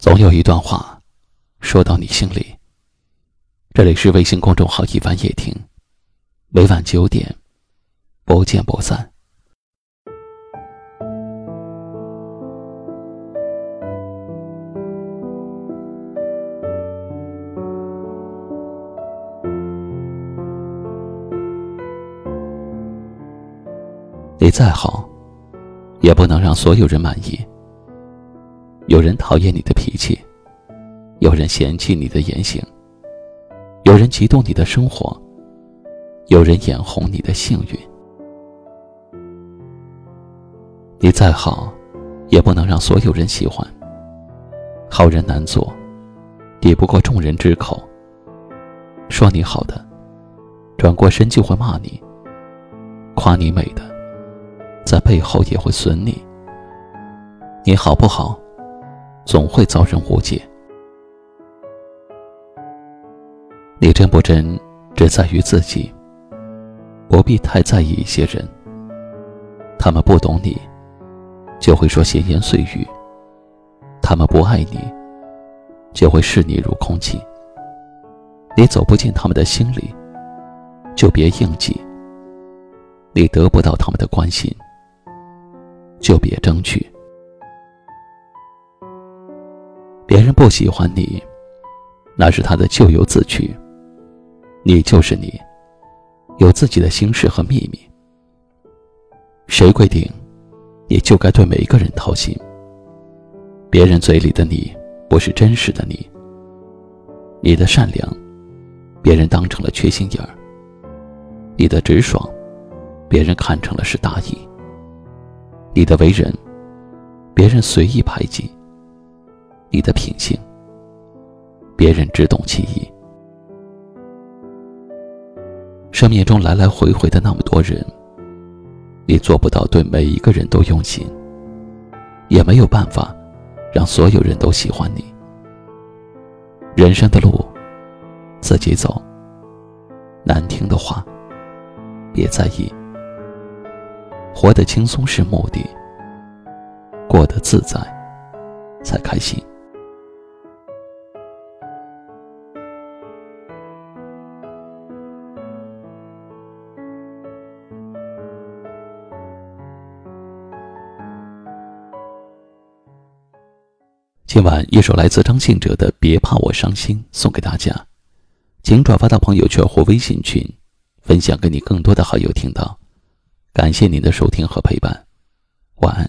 总有一段话，说到你心里。这里是微信公众号“一晚夜听”，每晚九点，不见不散。你再好，也不能让所有人满意。有人讨厌你的脾气，有人嫌弃你的言行，有人嫉妒你的生活，有人眼红你的幸运。你再好，也不能让所有人喜欢。好人难做，抵不过众人之口。说你好的，转过身就会骂你；夸你美的，在背后也会损你。你好不好？总会遭人误解。你真不真，只在于自己。不必太在意一些人，他们不懂你，就会说闲言碎语；他们不爱你，就会视你如空气。你走不进他们的心里，就别硬挤；你得不到他们的关心，就别争取。别人不喜欢你，那是他的咎由自取。你就是你，有自己的心事和秘密。谁规定，你就该对每一个人掏心？别人嘴里的你，不是真实的你。你的善良，别人当成了缺心眼儿；你的直爽，别人看成了是大意；你的为人，别人随意排挤。你的品性，别人只懂其一。生命中来来回回的那么多人，你做不到对每一个人都用心，也没有办法让所有人都喜欢你。人生的路，自己走。难听的话，别在意。活得轻松是目的，过得自在才开心。今晚一首来自张信哲的《别怕我伤心》送给大家，请转发到朋友圈或微信群，分享给你更多的好友听到。感谢您的收听和陪伴，晚安。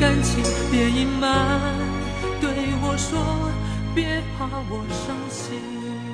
感情？别隐瞒，对我说，别怕我伤心。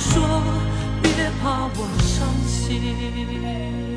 说，别怕我伤心。